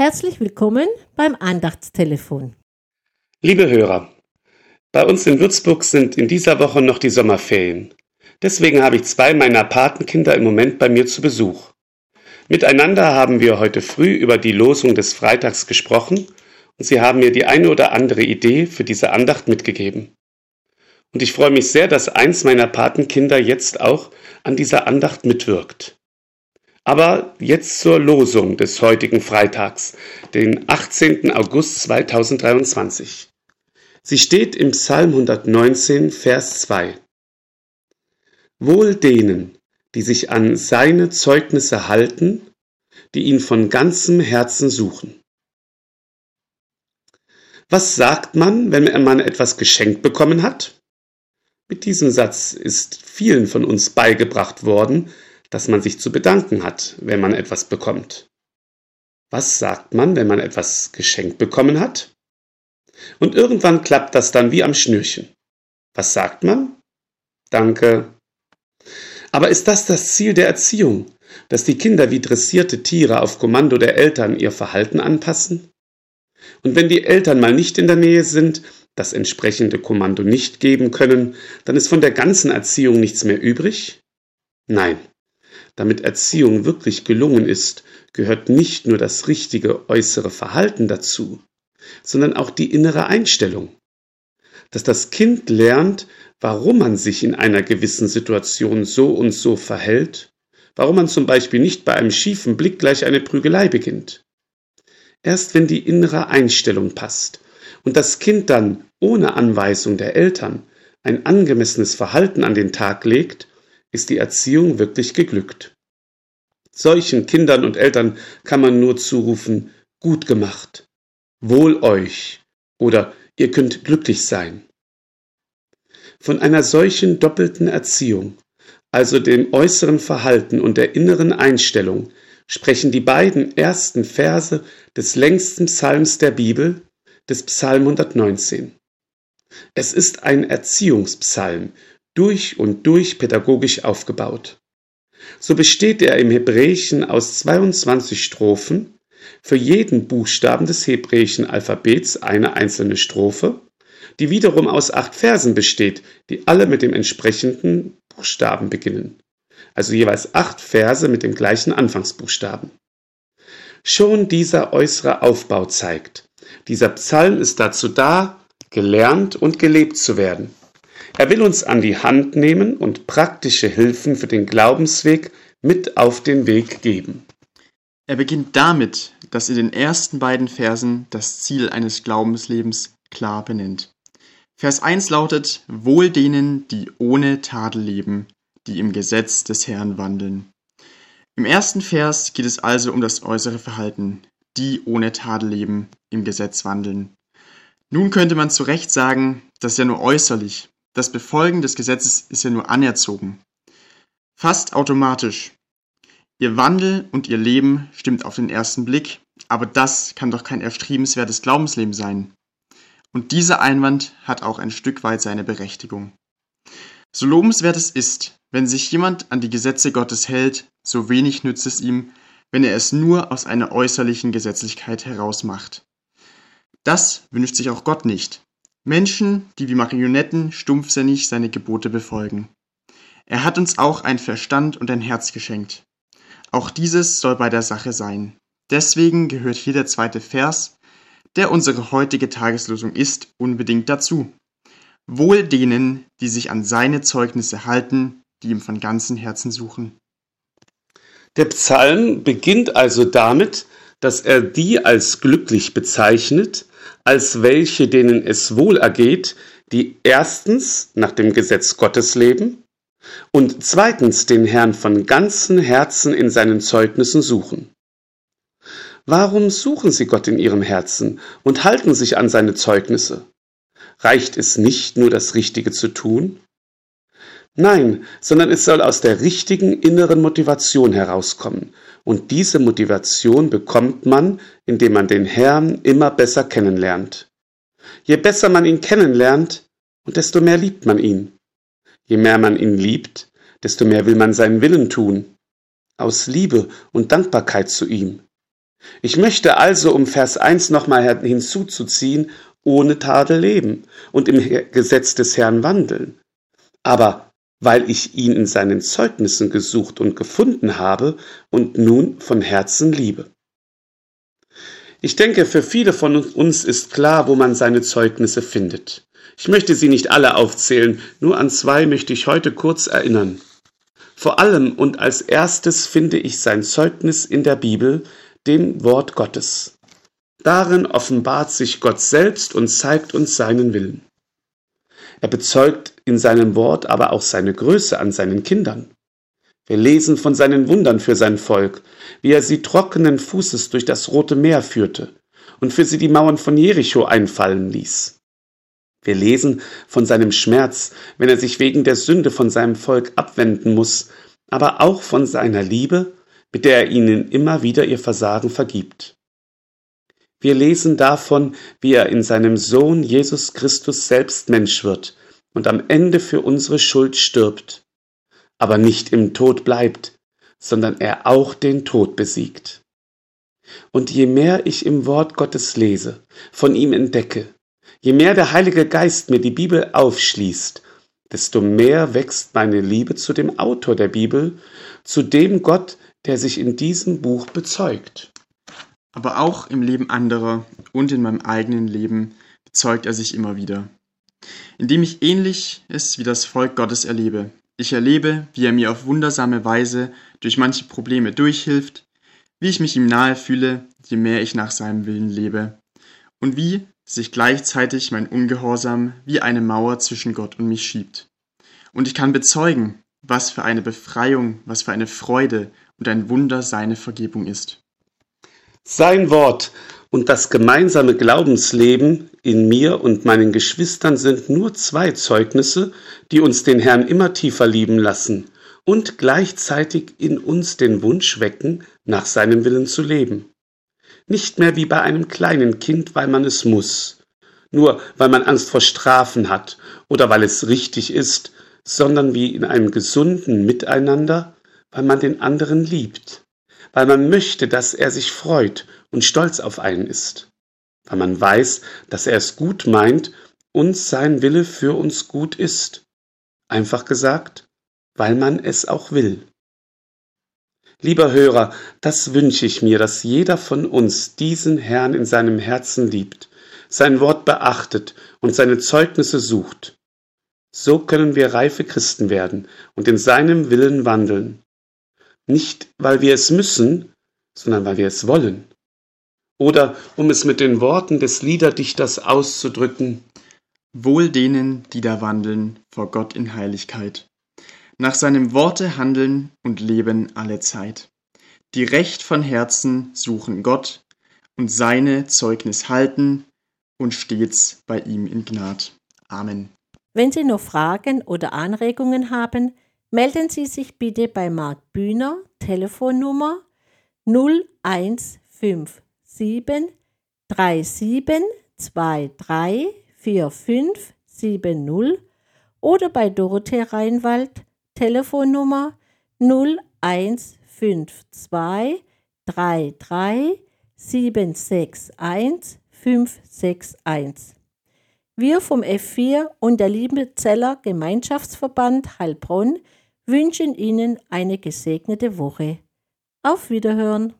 Herzlich willkommen beim Andachtstelefon. Liebe Hörer, bei uns in Würzburg sind in dieser Woche noch die Sommerferien. Deswegen habe ich zwei meiner Patenkinder im Moment bei mir zu Besuch. Miteinander haben wir heute früh über die Losung des Freitags gesprochen und sie haben mir die eine oder andere Idee für diese Andacht mitgegeben. Und ich freue mich sehr, dass eins meiner Patenkinder jetzt auch an dieser Andacht mitwirkt. Aber jetzt zur Losung des heutigen Freitags, den 18. August 2023. Sie steht im Psalm 119, Vers 2. Wohl denen, die sich an seine Zeugnisse halten, die ihn von ganzem Herzen suchen. Was sagt man, wenn man etwas geschenkt bekommen hat? Mit diesem Satz ist vielen von uns beigebracht worden, dass man sich zu bedanken hat, wenn man etwas bekommt. Was sagt man, wenn man etwas geschenkt bekommen hat? Und irgendwann klappt das dann wie am Schnürchen. Was sagt man? Danke. Aber ist das das Ziel der Erziehung, dass die Kinder wie dressierte Tiere auf Kommando der Eltern ihr Verhalten anpassen? Und wenn die Eltern mal nicht in der Nähe sind, das entsprechende Kommando nicht geben können, dann ist von der ganzen Erziehung nichts mehr übrig? Nein, damit Erziehung wirklich gelungen ist, gehört nicht nur das richtige äußere Verhalten dazu, sondern auch die innere Einstellung. Dass das Kind lernt, warum man sich in einer gewissen Situation so und so verhält, warum man zum Beispiel nicht bei einem schiefen Blick gleich eine Prügelei beginnt. Erst wenn die innere Einstellung passt und das Kind dann ohne Anweisung der Eltern ein angemessenes Verhalten an den Tag legt, ist die Erziehung wirklich geglückt. Solchen Kindern und Eltern kann man nur zurufen, gut gemacht, wohl euch oder ihr könnt glücklich sein. Von einer solchen doppelten Erziehung, also dem äußeren Verhalten und der inneren Einstellung, sprechen die beiden ersten Verse des längsten Psalms der Bibel, des Psalm 119. Es ist ein Erziehungspsalm, durch und durch pädagogisch aufgebaut. So besteht er im Hebräischen aus 22 Strophen, für jeden Buchstaben des hebräischen Alphabets eine einzelne Strophe, die wiederum aus acht Versen besteht, die alle mit dem entsprechenden Buchstaben beginnen. Also jeweils acht Verse mit dem gleichen Anfangsbuchstaben. Schon dieser äußere Aufbau zeigt, dieser Psalm ist dazu da, gelernt und gelebt zu werden. Er will uns an die Hand nehmen und praktische Hilfen für den Glaubensweg mit auf den Weg geben. Er beginnt damit, dass er den ersten beiden Versen das Ziel eines Glaubenslebens klar benennt. Vers 1 lautet, Wohl denen, die ohne Tadel leben, die im Gesetz des Herrn wandeln. Im ersten Vers geht es also um das äußere Verhalten, die ohne Tadel leben, im Gesetz wandeln. Nun könnte man zu Recht sagen, das ist ja nur äußerlich, das Befolgen des Gesetzes ist ja nur anerzogen. Fast automatisch. Ihr Wandel und ihr Leben stimmt auf den ersten Blick, aber das kann doch kein erstrebenswertes Glaubensleben sein. Und dieser Einwand hat auch ein Stück weit seine Berechtigung. So lobenswert es ist, wenn sich jemand an die Gesetze Gottes hält, so wenig nützt es ihm, wenn er es nur aus einer äußerlichen Gesetzlichkeit herausmacht. Das wünscht sich auch Gott nicht. Menschen, die wie Marionetten stumpfsinnig seine Gebote befolgen. Er hat uns auch ein Verstand und ein Herz geschenkt. Auch dieses soll bei der Sache sein. Deswegen gehört hier der zweite Vers, der unsere heutige Tageslosung ist, unbedingt dazu. Wohl denen, die sich an seine Zeugnisse halten, die ihm von ganzem Herzen suchen. Der Psalm beginnt also damit, dass er die als glücklich bezeichnet, als welche, denen es wohl ergeht, die erstens nach dem Gesetz Gottes leben und zweitens den Herrn von ganzem Herzen in seinen Zeugnissen suchen. Warum suchen sie Gott in ihrem Herzen und halten sich an seine Zeugnisse? Reicht es nicht nur das Richtige zu tun? Nein, sondern es soll aus der richtigen inneren Motivation herauskommen, und diese Motivation bekommt man, indem man den Herrn immer besser kennenlernt. Je besser man ihn kennenlernt, und desto mehr liebt man ihn. Je mehr man ihn liebt, desto mehr will man seinen Willen tun. Aus Liebe und Dankbarkeit zu ihm. Ich möchte also, um Vers 1 nochmal hinzuzuziehen, ohne Tadel leben und im Gesetz des Herrn wandeln. Aber weil ich ihn in seinen Zeugnissen gesucht und gefunden habe und nun von Herzen liebe. Ich denke, für viele von uns ist klar, wo man seine Zeugnisse findet. Ich möchte sie nicht alle aufzählen, nur an zwei möchte ich heute kurz erinnern. Vor allem und als erstes finde ich sein Zeugnis in der Bibel, dem Wort Gottes. Darin offenbart sich Gott selbst und zeigt uns seinen Willen. Er bezeugt in seinem Wort aber auch seine Größe an seinen Kindern. Wir lesen von seinen Wundern für sein Volk, wie er sie trockenen Fußes durch das Rote Meer führte und für sie die Mauern von Jericho einfallen ließ. Wir lesen von seinem Schmerz, wenn er sich wegen der Sünde von seinem Volk abwenden muss, aber auch von seiner Liebe, mit der er ihnen immer wieder ihr Versagen vergibt. Wir lesen davon, wie er in seinem Sohn Jesus Christus selbst Mensch wird und am Ende für unsere Schuld stirbt, aber nicht im Tod bleibt, sondern er auch den Tod besiegt. Und je mehr ich im Wort Gottes lese, von ihm entdecke, je mehr der Heilige Geist mir die Bibel aufschließt, desto mehr wächst meine Liebe zu dem Autor der Bibel, zu dem Gott, der sich in diesem Buch bezeugt. Aber auch im Leben anderer und in meinem eigenen Leben bezeugt er sich immer wieder. Indem ich ähnlich es wie das Volk Gottes erlebe. Ich erlebe, wie er mir auf wundersame Weise durch manche Probleme durchhilft, wie ich mich ihm nahe fühle, je mehr ich nach seinem Willen lebe, und wie sich gleichzeitig mein Ungehorsam wie eine Mauer zwischen Gott und mich schiebt. Und ich kann bezeugen, was für eine Befreiung, was für eine Freude und ein Wunder seine Vergebung ist. Sein Wort und das gemeinsame Glaubensleben in mir und meinen Geschwistern sind nur zwei Zeugnisse, die uns den Herrn immer tiefer lieben lassen und gleichzeitig in uns den Wunsch wecken, nach seinem Willen zu leben. Nicht mehr wie bei einem kleinen Kind, weil man es muss, nur weil man Angst vor Strafen hat oder weil es richtig ist, sondern wie in einem gesunden Miteinander, weil man den anderen liebt weil man möchte, dass er sich freut und stolz auf einen ist, weil man weiß, dass er es gut meint und sein Wille für uns gut ist. Einfach gesagt, weil man es auch will. Lieber Hörer, das wünsche ich mir, dass jeder von uns diesen Herrn in seinem Herzen liebt, sein Wort beachtet und seine Zeugnisse sucht. So können wir reife Christen werden und in seinem Willen wandeln. Nicht, weil wir es müssen, sondern weil wir es wollen. Oder, um es mit den Worten des Liederdichters auszudrücken, Wohl denen, die da wandeln vor Gott in Heiligkeit, nach seinem Worte handeln und leben alle Zeit, die recht von Herzen suchen Gott und seine Zeugnis halten und stets bei ihm in Gnad. Amen. Wenn Sie noch Fragen oder Anregungen haben, melden Sie sich bitte bei Marc Bühner, Telefonnummer 0157 3723 4570 oder bei Dorothee Reinwald, Telefonnummer 0152 33 761 561. Wir vom F4 und der Liebenzeller Gemeinschaftsverband Heilbronn wünschen Ihnen eine gesegnete Woche. Auf Wiederhören!